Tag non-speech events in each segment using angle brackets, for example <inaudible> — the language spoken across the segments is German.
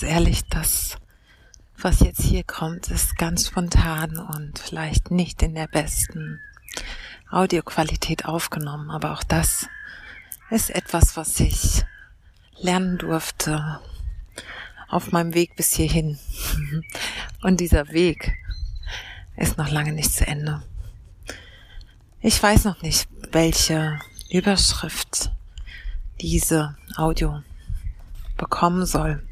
ganz ehrlich, das, was jetzt hier kommt, ist ganz spontan und vielleicht nicht in der besten Audioqualität aufgenommen, aber auch das ist etwas, was ich lernen durfte auf meinem Weg bis hierhin. <laughs> Und dieser Weg ist noch lange nicht zu Ende. Ich weiß noch nicht, welche Überschrift diese Audio bekommen soll,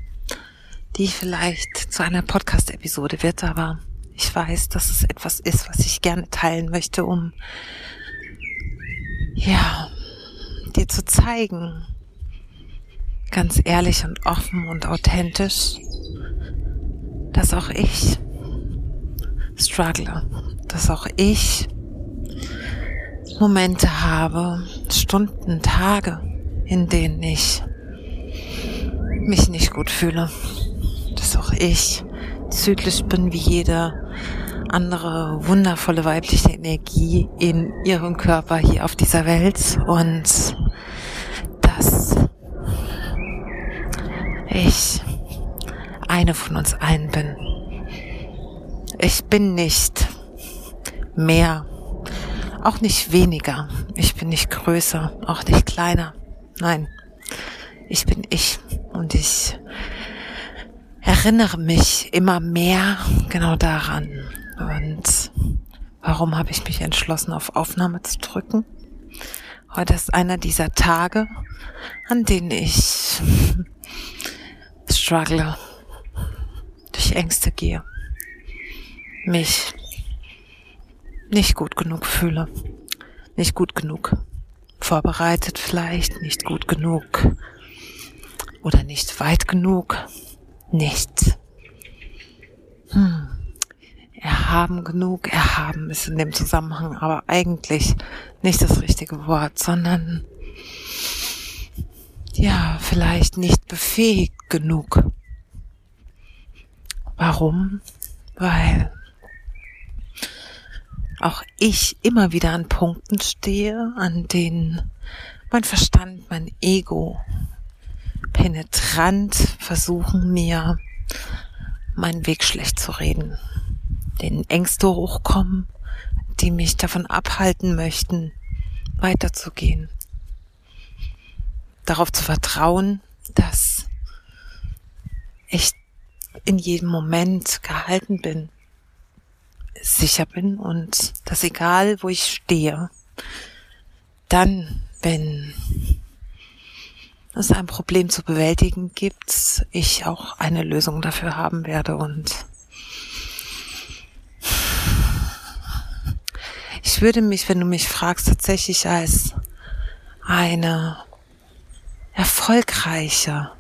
die vielleicht zu einer Podcast-Episode wird, aber ich weiß, dass es etwas ist, was ich gerne teilen möchte, um ja, dir zu zeigen, ganz ehrlich und offen und authentisch, dass auch ich struggle, dass auch ich Momente habe, Stunden, Tage, in denen ich mich nicht gut fühle. Dass auch ich zyklisch bin wie jede andere wundervolle weibliche Energie in ihrem Körper hier auf dieser Welt und dass ich eine von uns allen bin. Ich bin nicht mehr auch nicht weniger. Ich bin nicht größer, auch nicht kleiner. Nein, ich bin ich und ich erinnere mich immer mehr genau daran. Und warum habe ich mich entschlossen, auf Aufnahme zu drücken? Heute ist einer dieser Tage, an denen ich <laughs> struggle, durch Ängste gehe, mich nicht gut genug fühle. Nicht gut genug vorbereitet vielleicht, nicht gut genug oder nicht weit genug, nicht hm. erhaben genug. Erhaben ist in dem Zusammenhang aber eigentlich nicht das richtige Wort, sondern ja, vielleicht nicht befähigt genug. Warum? Weil auch ich immer wieder an Punkten stehe, an denen mein Verstand, mein Ego penetrant versuchen mir meinen Weg schlecht zu reden, den Ängste hochkommen, die mich davon abhalten möchten, weiterzugehen, darauf zu vertrauen, dass ich in jedem Moment gehalten bin, sicher bin und dass egal, wo ich stehe, dann, wenn es ein Problem zu bewältigen gibt, ich auch eine Lösung dafür haben werde und ich würde mich, wenn du mich fragst, tatsächlich als eine erfolgreiche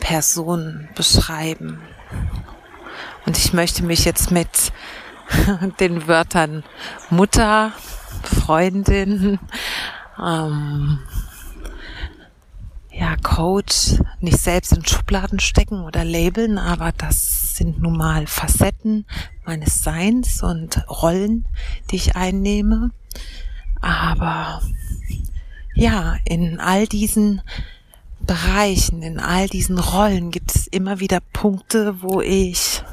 Person beschreiben. Und ich möchte mich jetzt mit <laughs> den Wörtern Mutter, Freundin, ähm, ja, Coach nicht selbst in Schubladen stecken oder labeln, aber das sind nun mal Facetten meines Seins und Rollen, die ich einnehme. Aber ja, in all diesen Bereichen, in all diesen Rollen gibt es immer wieder Punkte, wo ich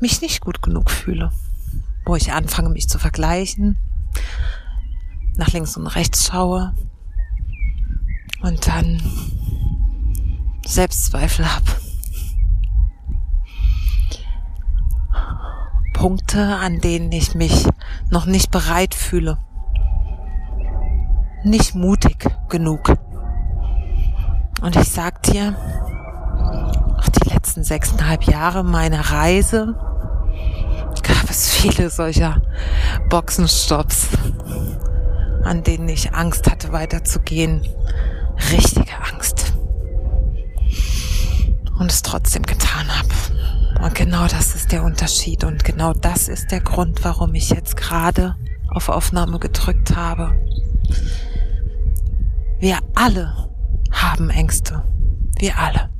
mich nicht gut genug fühle, wo ich anfange, mich zu vergleichen, nach links und rechts schaue und dann Selbstzweifel habe. Punkte, an denen ich mich noch nicht bereit fühle, nicht mutig genug. Und ich sag dir, die letzten sechseinhalb Jahre meiner Reise gab es viele solcher Boxenstops, an denen ich Angst hatte weiterzugehen. Richtige Angst. Und es trotzdem getan habe. Und genau das ist der Unterschied und genau das ist der Grund, warum ich jetzt gerade auf Aufnahme gedrückt habe. Wir alle haben Ängste. Wir alle.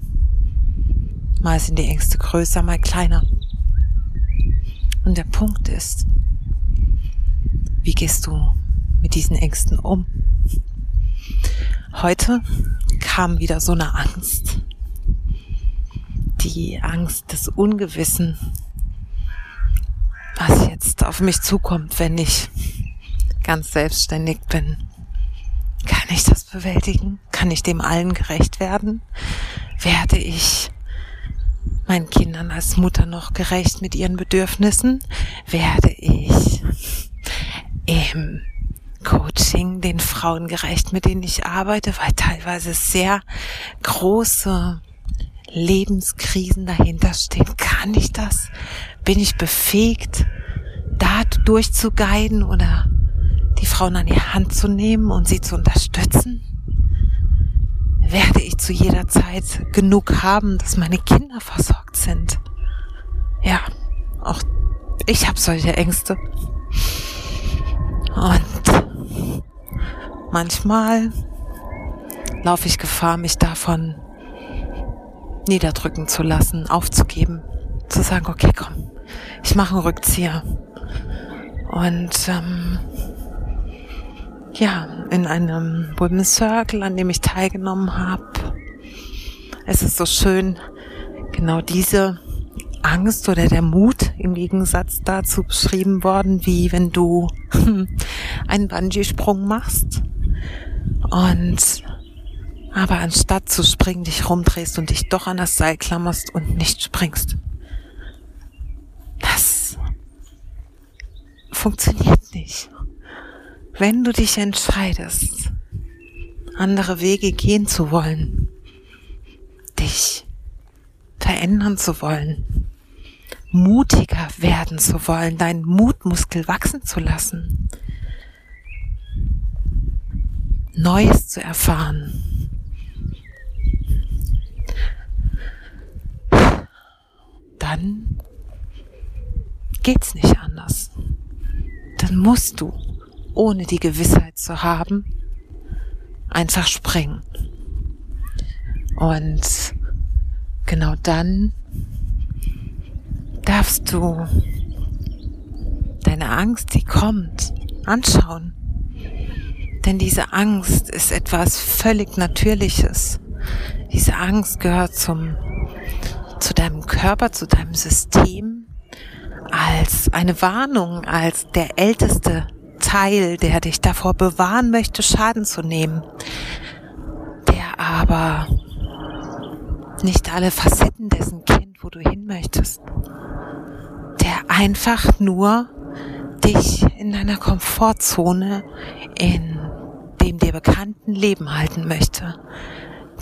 Mal sind die Ängste größer, mal kleiner. Und der Punkt ist, wie gehst du mit diesen Ängsten um? Heute kam wieder so eine Angst. die Angst des Ungewissen, was jetzt auf mich zukommt, wenn ich ganz selbstständig bin. Kann ich das bewältigen? Kann ich dem allen gerecht werden? Werde ich meinen Kindern als Mutter noch gerecht mit ihren Bedürfnissen? Werde ich im Coaching den Frauen gerecht, mit denen ich arbeite, weil teilweise sehr große Lebenskrisen dahinter stehen? Kann ich das? Bin ich befähigt, da durchzuguiden oder die Frauen an die Hand zu nehmen und sie zu unterstützen? Werde ich zu jeder Zeit genug haben, dass meine Kinder versorgt sind? Ja, auch ich habe solche Ängste. Und manchmal laufe ich Gefahr, mich davon niederdrücken zu lassen, aufzugeben, zu sagen, okay, komm, ich mache einen Rückzieher. Und ähm, ja, in einem Women's Circle, an dem ich teilgenommen habe. Es ist so schön, genau diese Angst oder der Mut im Gegensatz dazu beschrieben worden, wie wenn du <laughs> einen Bungee-Sprung machst und aber anstatt zu springen dich rumdrehst und dich doch an das Seil klammerst und nicht springst. Das funktioniert nicht. Wenn du dich entscheidest, andere Wege gehen zu wollen, dich verändern zu wollen, mutiger werden zu wollen, deinen Mutmuskel wachsen zu lassen, Neues zu erfahren, dann geht's nicht anders. Dann musst du ohne die Gewissheit zu haben, einfach springen. Und genau dann darfst du deine Angst, die kommt, anschauen. Denn diese Angst ist etwas völlig Natürliches. Diese Angst gehört zum, zu deinem Körper, zu deinem System als eine Warnung, als der älteste Teil, der dich davor bewahren möchte, Schaden zu nehmen, der aber nicht alle Facetten dessen kennt, wo du hin möchtest, der einfach nur dich in deiner Komfortzone, in dem dir bekannten Leben halten möchte.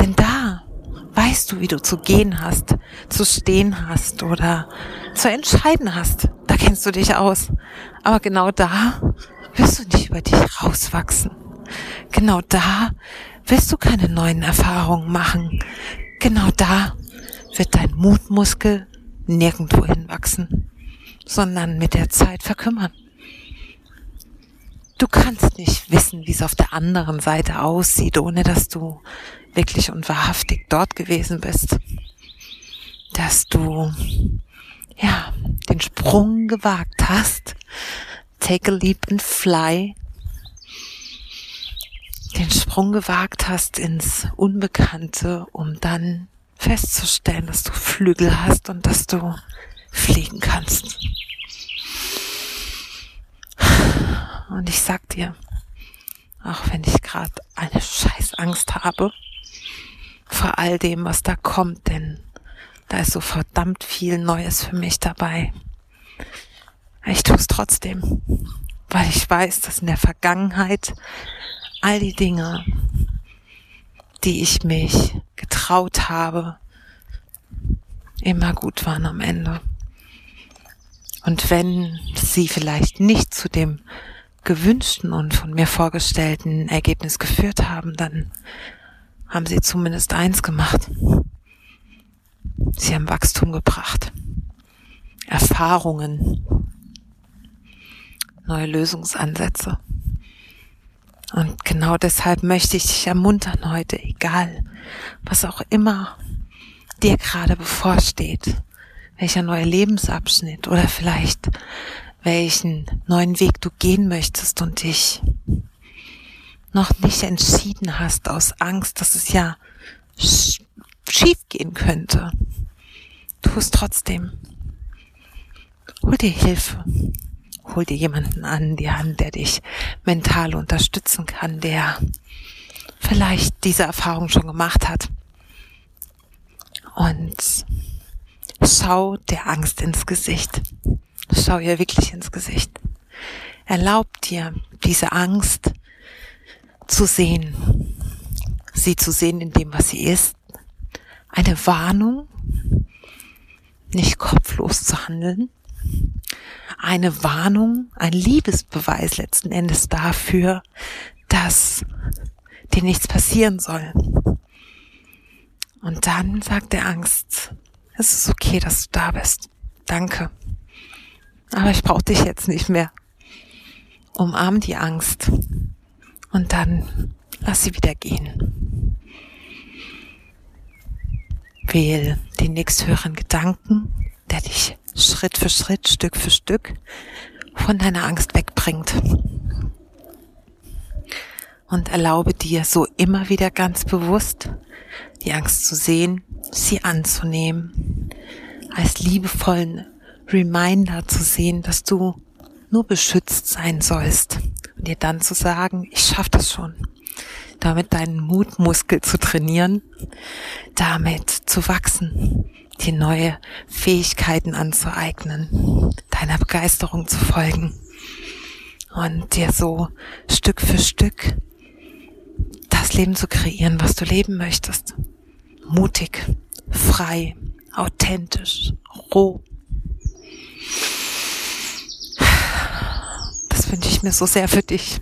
Denn da weißt du, wie du zu gehen hast, zu stehen hast oder zu entscheiden hast. Da kennst du dich aus. Aber genau da wirst du nicht über dich rauswachsen. Genau da wirst du keine neuen Erfahrungen machen. Genau da wird dein Mutmuskel nirgendwo hinwachsen, sondern mit der Zeit verkümmern. Du kannst nicht wissen, wie es auf der anderen Seite aussieht, ohne dass du wirklich und wahrhaftig dort gewesen bist. Dass du, ja, den Sprung gewagt hast Take a Leap and Fly den Sprung gewagt hast ins Unbekannte, um dann festzustellen, dass du Flügel hast und dass du fliegen kannst. Und ich sag dir, auch wenn ich gerade eine scheiß Angst habe vor all dem, was da kommt, denn da ist so verdammt viel Neues für mich dabei. Ich tue es trotzdem, weil ich weiß, dass in der Vergangenheit all die Dinge, die ich mich getraut habe, immer gut waren am Ende. Und wenn sie vielleicht nicht zu dem gewünschten und von mir vorgestellten Ergebnis geführt haben, dann haben sie zumindest eins gemacht. Sie haben Wachstum gebracht, Erfahrungen, neue Lösungsansätze. Und genau deshalb möchte ich dich ermuntern heute, egal was auch immer dir gerade bevorsteht, welcher neue Lebensabschnitt oder vielleicht welchen neuen Weg du gehen möchtest und dich noch nicht entschieden hast aus Angst, dass es ja schief gehen könnte. tu es trotzdem. Hol dir Hilfe. Hol dir jemanden an die Hand, der dich mental unterstützen kann, der vielleicht diese Erfahrung schon gemacht hat. Und schau der Angst ins Gesicht. Schau ihr wirklich ins Gesicht. Erlaub dir, diese Angst zu sehen. Sie zu sehen in dem, was sie ist. Eine Warnung, nicht kopflos zu handeln. Eine Warnung, ein Liebesbeweis letzten Endes dafür, dass dir nichts passieren soll. Und dann sagt der Angst, es ist okay, dass du da bist. Danke. Aber ich brauche dich jetzt nicht mehr. Umarm die Angst und dann lass sie wieder gehen. Wähl den nächsthöheren Gedanken, der dich Schritt für Schritt, Stück für Stück von deiner Angst wegbringt. Und erlaube dir so immer wieder ganz bewusst die Angst zu sehen, sie anzunehmen, als liebevollen Reminder zu sehen, dass du nur beschützt sein sollst und dir dann zu sagen, ich schaff das schon. Damit deinen Mutmuskel zu trainieren, damit zu wachsen, dir neue Fähigkeiten anzueignen, deiner Begeisterung zu folgen und dir so Stück für Stück das Leben zu kreieren, was du leben möchtest. Mutig, frei, authentisch, roh. Das wünsche ich mir so sehr für dich.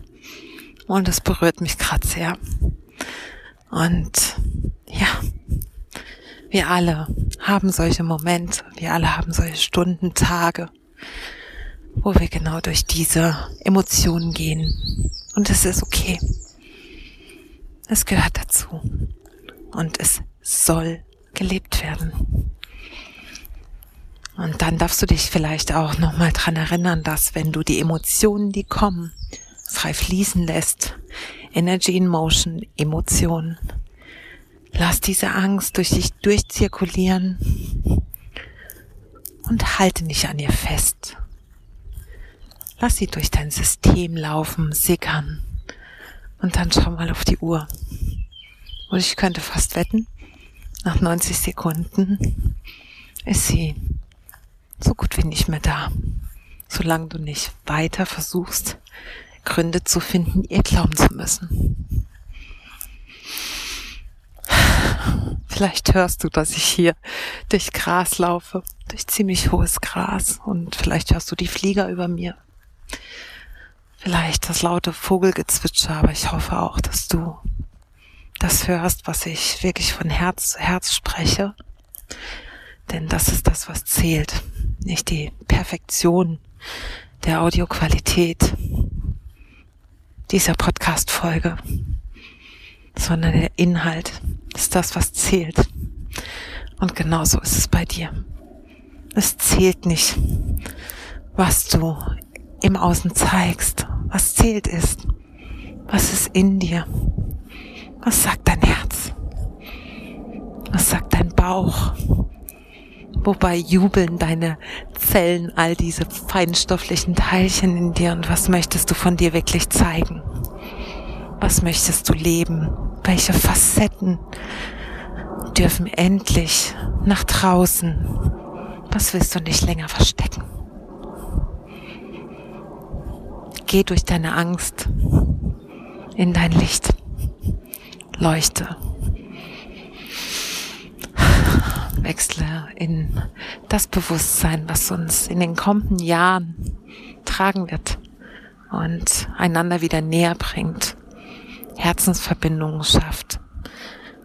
Und es berührt mich gerade sehr. Und ja, wir alle haben solche Momente, wir alle haben solche Stunden, Tage, wo wir genau durch diese Emotionen gehen. Und es ist okay. Es gehört dazu. Und es soll gelebt werden. Und dann darfst du dich vielleicht auch nochmal dran erinnern, dass wenn du die Emotionen, die kommen, frei fließen lässt, Energy in Motion, Emotionen, lass diese Angst durch dich durchzirkulieren und halte nicht an ihr fest. Lass sie durch dein System laufen, sickern. Und dann schau mal auf die Uhr. Und ich könnte fast wetten, nach 90 Sekunden ist sie so gut wie nicht mehr da. Solange du nicht weiter versuchst, Gründe zu finden, ihr glauben zu müssen. Vielleicht hörst du, dass ich hier durch Gras laufe, durch ziemlich hohes Gras und vielleicht hörst du die Flieger über mir vielleicht das laute Vogelgezwitscher, aber ich hoffe auch, dass du das hörst, was ich wirklich von Herz zu Herz spreche. Denn das ist das, was zählt. Nicht die Perfektion der Audioqualität dieser Podcast-Folge, sondern der Inhalt ist das, was zählt. Und genauso ist es bei dir. Es zählt nicht, was du im Außen zeigst. Was zählt ist, was ist in dir? Was sagt dein Herz? Was sagt dein Bauch? Wobei jubeln deine Zellen all diese feinstofflichen Teilchen in dir und was möchtest du von dir wirklich zeigen? Was möchtest du leben? Welche Facetten dürfen endlich nach draußen? Was willst du nicht länger verstecken? Geh durch deine Angst in dein Licht. Leuchte. Wechsle in das Bewusstsein, was uns in den kommenden Jahren tragen wird und einander wieder näher bringt, Herzensverbindungen schafft,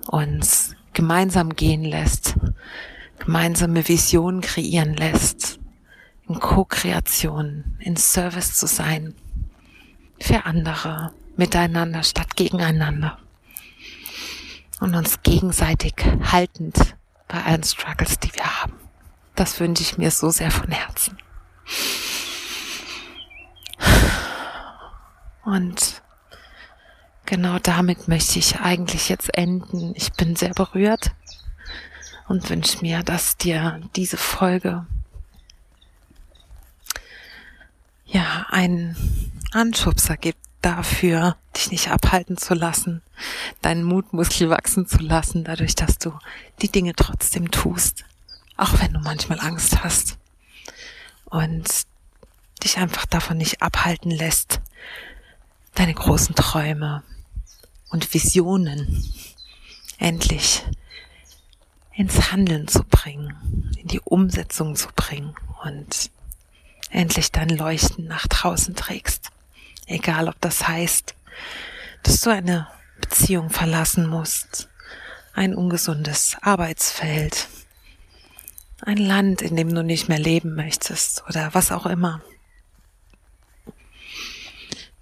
uns gemeinsam gehen lässt, gemeinsame Visionen kreieren lässt, in Co-Kreation, in Service zu sein für andere, miteinander statt gegeneinander. Und uns gegenseitig haltend bei allen Struggles, die wir haben. Das wünsche ich mir so sehr von Herzen. Und genau damit möchte ich eigentlich jetzt enden. Ich bin sehr berührt und wünsche mir, dass dir diese Folge ja einen Anschubser gibt dafür, dich nicht abhalten zu lassen, deinen Mutmuskel wachsen zu lassen, dadurch, dass du die Dinge trotzdem tust, auch wenn du manchmal Angst hast und dich einfach davon nicht abhalten lässt, deine großen Träume und Visionen endlich ins Handeln zu bringen, in die Umsetzung zu bringen und endlich dein Leuchten nach draußen trägst. Egal, ob das heißt, dass du eine Beziehung verlassen musst, ein ungesundes Arbeitsfeld, ein Land, in dem du nicht mehr leben möchtest oder was auch immer.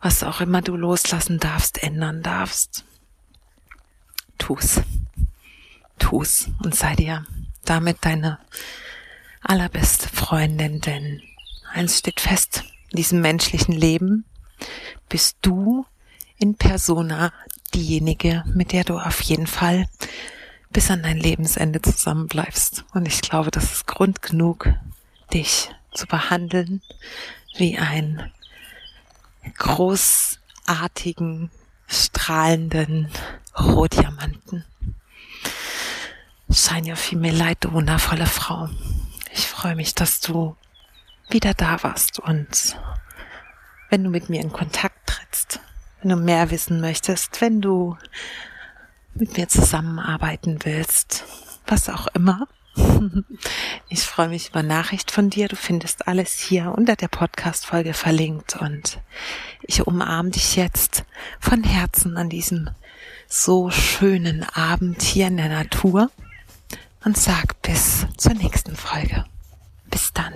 Was auch immer du loslassen darfst, ändern darfst. Tu's. Tu's und sei dir damit deine allerbeste Freundin, denn eins steht fest, in diesem menschlichen Leben bist du in persona diejenige, mit der du auf jeden Fall bis an dein Lebensende zusammenbleibst. Und ich glaube, das ist Grund genug, dich zu behandeln wie einen großartigen, strahlenden Rohdiamanten. Shine your female light, du wundervolle Frau. Ich freue mich, dass du wieder da warst und wenn du mit mir in Kontakt trittst, wenn du mehr wissen möchtest, wenn du mit mir zusammenarbeiten willst, was auch immer. <laughs> Ich freue mich über Nachricht von dir. Du findest alles hier unter der Podcast-Folge verlinkt und ich umarme dich jetzt von Herzen an diesem so schönen Abend hier in der Natur und sag bis zur nächsten Folge. Bis dann.